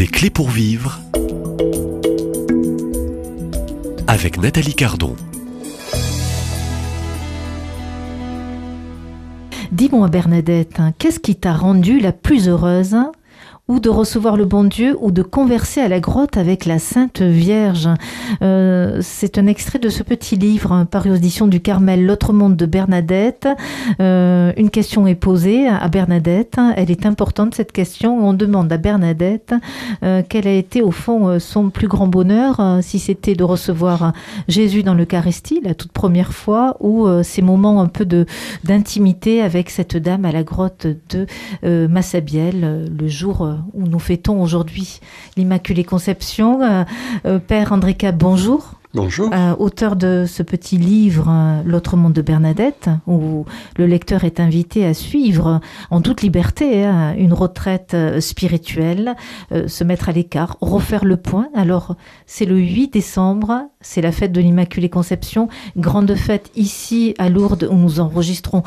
Des clés pour vivre avec Nathalie Cardon. Dis-moi Bernadette, hein, qu'est-ce qui t'a rendue la plus heureuse? Ou de recevoir le bon Dieu, ou de converser à la grotte avec la Sainte Vierge. Euh, c'est un extrait de ce petit livre hein, paru aux éditions du Carmel, L'autre monde de Bernadette. Euh, une question est posée à Bernadette. Elle est importante cette question. On demande à Bernadette euh, quel a été au fond son plus grand bonheur, si c'était de recevoir Jésus dans l'Eucharistie la toute première fois, ou ces moments un peu d'intimité avec cette dame à la grotte de Massabielle le jour où nous fêtons aujourd'hui l'Immaculée Conception. Euh, euh, Père André Cap, bonjour. Bonjour. Euh, auteur de ce petit livre, L'autre monde de Bernadette, où le lecteur est invité à suivre en toute liberté hein, une retraite spirituelle, se mettre à l'écart, refaire le point. Alors, c'est le 8 décembre, c'est la fête de l'Immaculée Conception, grande fête ici à Lourdes où nous enregistrons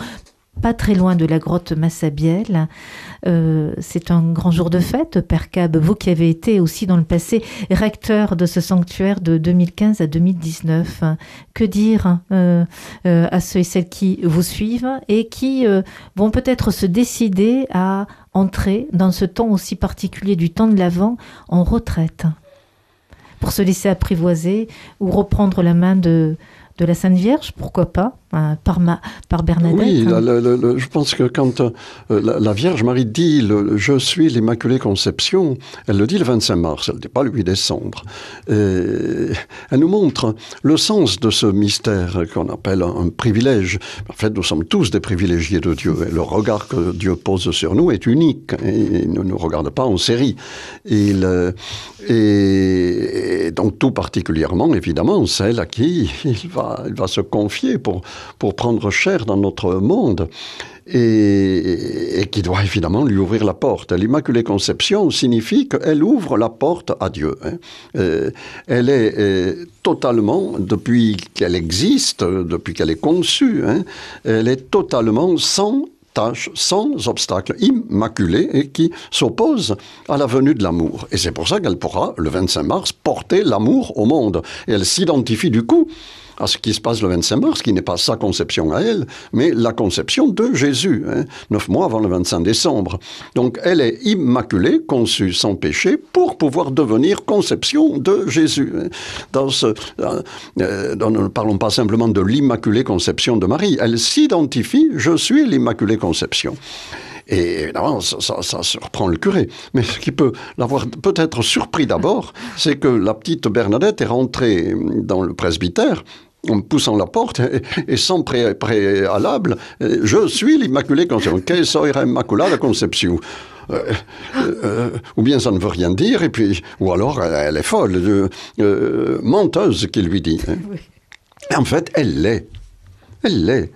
pas très loin de la grotte Massabielle. Euh, c'est un grand jour de fête, Père Cab, vous qui avez été aussi dans le passé recteur de ce sanctuaire de 2015 à 2019. Que dire euh, euh, à ceux et celles qui vous suivent et qui vont peut-être se décider à entrer dans ce temps aussi particulier du temps de l'Avent en retraite pour se laisser apprivoiser ou reprendre la main de, la Sainte Vierge, pourquoi pas par, ma, par Bernadette. Oui, hein. je pense que quand euh, la, Vierge Marie dit Je suis l'Immaculée Conception, elle le dit le 25 mars, elle ne dit pas le 8 décembre. elle nous montre le sens de ce mystère qu'on appelle un, privilège. En fait, nous sommes tous des privilégiés de Dieu. Et le regard que Dieu pose sur nous est unique. il ne nous regarde pas en série. Il, et, donc, tout particulièrement, évidemment, celle à qui il va, il va se confier pour pour prendre chair dans notre monde et, qui doit évidemment lui ouvrir la porte. L'Immaculée Conception signifie qu'elle ouvre la porte à Dieu. Hein. Euh, elle est euh, totalement, depuis qu'elle existe, depuis qu'elle est conçue, hein, elle est totalement sans tâche, sans obstacle, immaculée, et qui s'oppose à la venue de l'amour. Et c'est pour ça qu'elle pourra, le 25 mars, porter l'amour au monde. Et elle s'identifie du coup à ce qui se passe le 25 mars, qui n'est pas sa conception à elle, mais la conception de Jésus, hein, neuf mois avant le 25 décembre. Donc elle est immaculée, conçue sans péché, pour pouvoir devenir conception de Jésus. Hein. Dans ce, euh, ne parlons pas simplement de l'immaculée conception de Marie, elle s'identifie, je suis l'immaculée conception. Et évidemment, ça, ça, surprend le curé. Mais ce qui peut l'avoir peut-être surpris d'abord, c'est que la petite Bernadette est rentrée dans le presbytère en poussant la porte et, sans préalable, je suis l'Immaculée Conception. Que soy Immaculada Conception? Euh, euh, ou bien ça ne veut rien dire, et puis, ou alors elle, est folle, euh, menteuse qui lui dit. Hein. En fait, elle l'est. Elle l'est.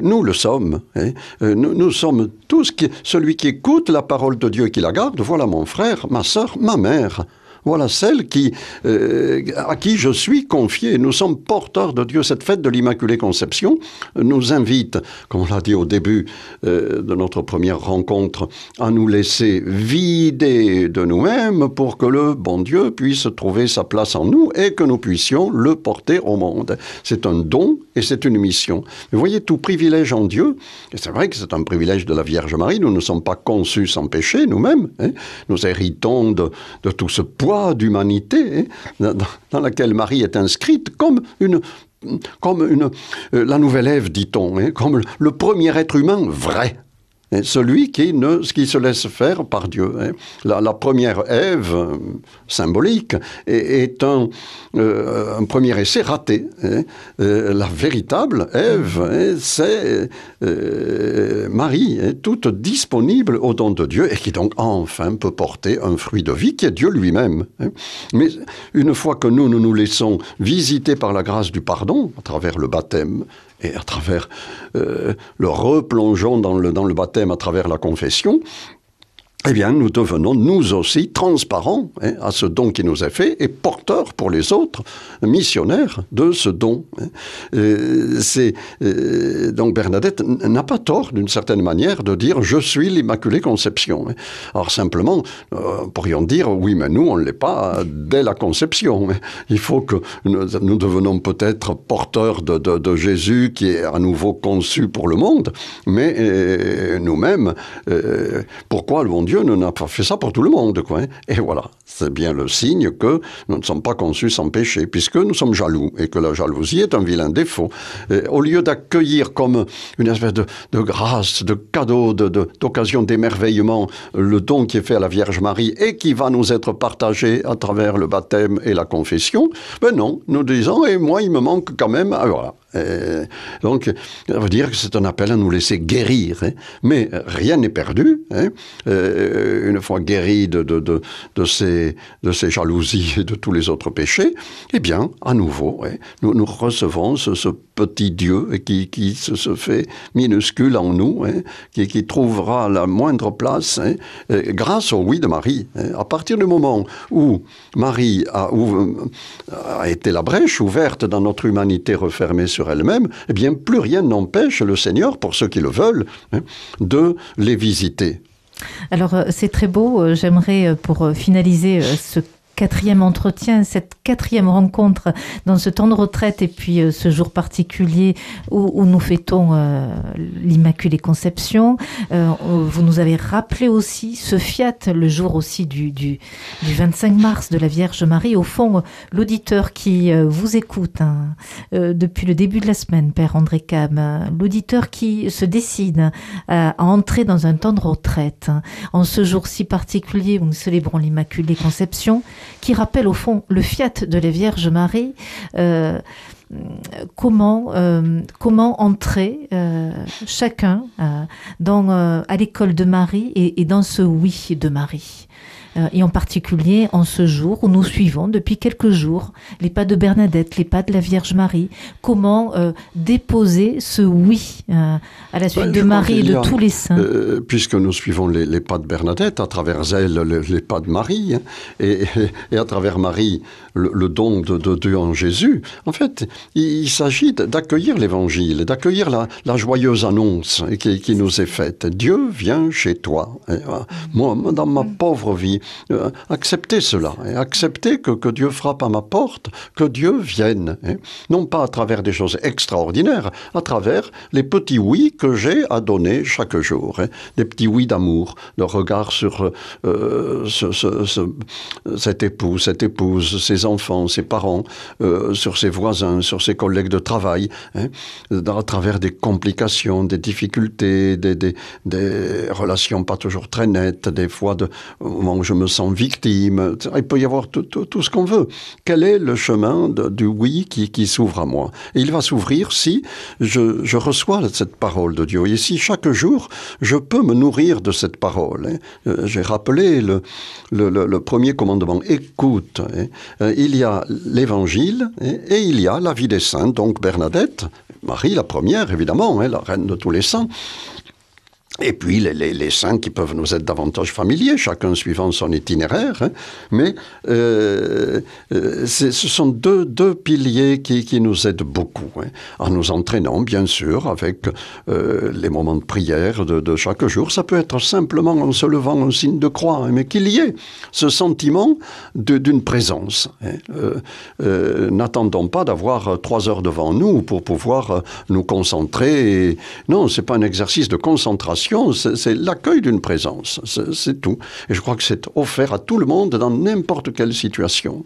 Nous le sommes. Hein. Nous, nous, sommes tous qui, celui qui écoute la parole de Dieu et qui la garde. Voilà mon frère, ma soeur, ma mère. Voilà celle qui, euh, à qui je suis confié. Nous sommes porteurs de Dieu. Cette fête de l'Immaculée Conception nous invite, comme on l'a dit au début euh, de notre première rencontre, à nous laisser vider de nous-mêmes pour que le bon Dieu puisse trouver sa place en nous et que nous puissions le porter au monde. C'est un don et c'est une mission. Vous voyez, tout privilège en Dieu, et c'est vrai que c'est un privilège de la Vierge Marie, nous ne sommes pas conçus sans péché nous-mêmes. Hein. Nous héritons de, de tout ce poids d'humanité hein, dans, laquelle Marie est inscrite comme une comme une, euh, la nouvelle Ève, dit-on, hein, comme le premier être humain vrai celui qui, ne, qui se laisse faire par Dieu. Hein. La, première Ève, euh, symbolique, est, un, euh, un, premier essai raté. Hein. Euh, la véritable Ève, hein, c'est Marie, toute disponible au don de Dieu et qui donc enfin peut porter un fruit de vie qui est Dieu lui-même. Mais une fois que nous, nous nous laissons visiter par la grâce du pardon, à travers le baptême, et à travers le replongeon dans le, dans le baptême, à travers la confession, eh bien, nous devenons nous aussi transparents hein, à ce don qui nous est fait et porteurs pour les autres, missionnaires de ce don. Hein. Euh, euh, donc Bernadette n'a pas tort d'une certaine manière de dire je suis l'Immaculée Conception. Alors simplement, euh, pourrions dire oui, mais nous on ne l'est pas dès la conception. Il faut que nous, nous devenons peut-être porteurs de, Jésus qui est à nouveau conçu pour le monde, mais euh, nous-mêmes, pourquoi le bon Dieu n'a pas fait ça pour tout le monde. Quoi, hein. Et voilà, c'est bien le signe que nous ne sommes pas conçus sans péché, puisque nous sommes jaloux, et que la jalousie est un vilain défaut. Au lieu d'accueillir comme une espèce de, de grâce, de cadeau, d'occasion de, d'émerveillement, le don qui est fait à la Vierge Marie et qui va nous être partagé à travers le baptême et la confession, ben non, nous disons, et moi il me manque quand même, ah, voilà, euh, donc, ça veut dire que c'est un appel à nous laisser guérir. Hein. Mais rien n'est perdu. Hein. Euh, une fois guéri de, ces, de jalousies et de tous les autres péchés, eh bien, à nouveau, nous, recevons ce, petit Dieu qui, se, fait minuscule en nous, hein, qui, trouvera la moindre place euh, grâce au oui de Marie. À partir du moment où Marie a, a été la brèche ouverte dans notre humanité refermée sur elle-même, eh bien, plus rien n'empêche le Seigneur, pour ceux qui le veulent, hein, de les visiter. Alors, euh, c'est très beau. Euh, j'aimerais, euh, pour finaliser ce quatrième entretien, cette quatrième rencontre dans ce temps de retraite et puis euh, ce jour particulier où, nous fêtons euh, l'Immaculée Conception. Euh, vous nous avez rappelé aussi ce fiat, le jour aussi du, du, du 25 mars de la Vierge Marie. Au fond, l'auditeur qui vous écoute hein, depuis le début de la semaine, Père André Cam, l'auditeur qui se décide à, à, entrer dans un temps de retraite, hein, en ce jour si particulier où nous célébrons l'Immaculée Conception, qui rappelle au fond le fiat de la Vierge Marie. Euh, comment euh, comment entrer euh, chacun dans à l'école de Marie et, et dans ce oui de Marie et en particulier en ce jour où nous suivons depuis quelques jours les pas de Bernadette, les pas de la Vierge Marie, comment euh, déposer ce oui euh, à la suite ben, de Marie et de a, tous les saints? Euh, puisque nous suivons les, les pas de Bernadette, à travers elle les, les pas de Marie, hein, et, et, à travers Marie le, le don de, de Dieu en Jésus, en fait, il, il s'agit d'accueillir l'évangile, d'accueillir la, la joyeuse annonce qui, qui nous est faite. Dieu vient chez toi. Moi, dans ma pauvre vie, euh, accepter cela et accepter que, que Dieu frappe à ma porte, que Dieu vienne, hein, non pas à travers des choses extraordinaires, à travers les petits oui que j'ai à donner chaque jour, hein, des petits oui d'amour, de regard sur euh, ce, ce, ce, cet époux, cette épouse, ses enfants, ses parents, euh, sur ses voisins, sur ses collègues de travail, hein, à travers des complications, des difficultés, des, relations pas toujours très nettes, des fois de, au moment je me sens victime. Il peut y avoir tout, ce qu'on veut. Quel est le chemin du oui qui, s'ouvre à moi? Et il va s'ouvrir si je, reçois cette parole de Dieu. Et si chaque jour, je peux me nourrir de cette parole. Hein. Euh, j'ai rappelé le, premier commandement. Écoute. Hein. Euh, il y a l'évangile hein, et il y a la vie des saints. Donc Bernadette, Marie la première, évidemment, la reine de tous les saints. Et puis les, les, les saints qui peuvent nous être davantage familiers, chacun suivant son itinéraire. Hein. Mais euh, euh, ce sont deux, deux piliers qui, qui nous aident beaucoup, hein, en nous entraînant, bien sûr, avec euh, les moments de prière de, chaque jour. Ça peut être simplement en se levant un signe de croix, hein, mais qu'il y ait ce sentiment d'une présence. N'attendons pas d'avoir trois heures devant nous pour pouvoir nous concentrer. Et... Non, c'est pas un exercice de concentration c'est l'accueil d'une présence, c'est tout. Et je crois que c'est offert à tout le monde dans n'importe quelle situation.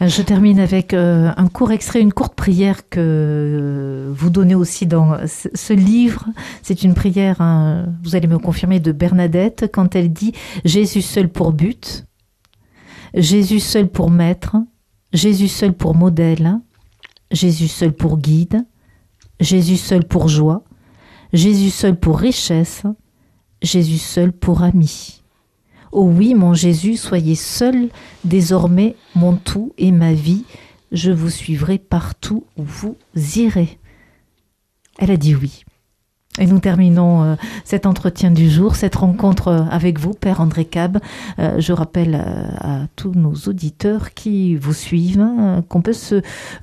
Je termine avec euh, un court extrait, une courte prière que euh, vous donnez aussi dans ce livre. C'est une prière, hein, vous allez me confirmer, de Bernadette quand elle dit Jésus seul pour but, Jésus seul pour maître, Jésus seul pour modèle, Jésus seul pour guide, Jésus seul pour joie, Jésus seul pour richesse, Jésus seul pour ami. Oh oui, mon Jésus, soyez seul désormais mon tout et ma vie, je vous suivrai partout où vous irez. Elle a dit oui. Et nous terminons euh, cet entretien du jour, cette rencontre euh, avec vous, Père André Cab. Euh, je rappelle à tous nos auditeurs qui vous suivent hein, qu'on peut se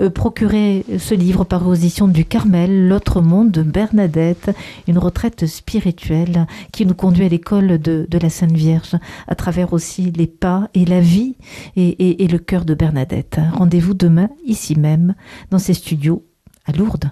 procurer ce livre par aux du Carmel, L'autre monde de Bernadette, une retraite spirituelle qui nous conduit à l'école de, la Sainte Vierge, à travers aussi les pas et la vie et, et le cœur de Bernadette. Rendez-vous demain, ici même, dans ces studios à Lourdes.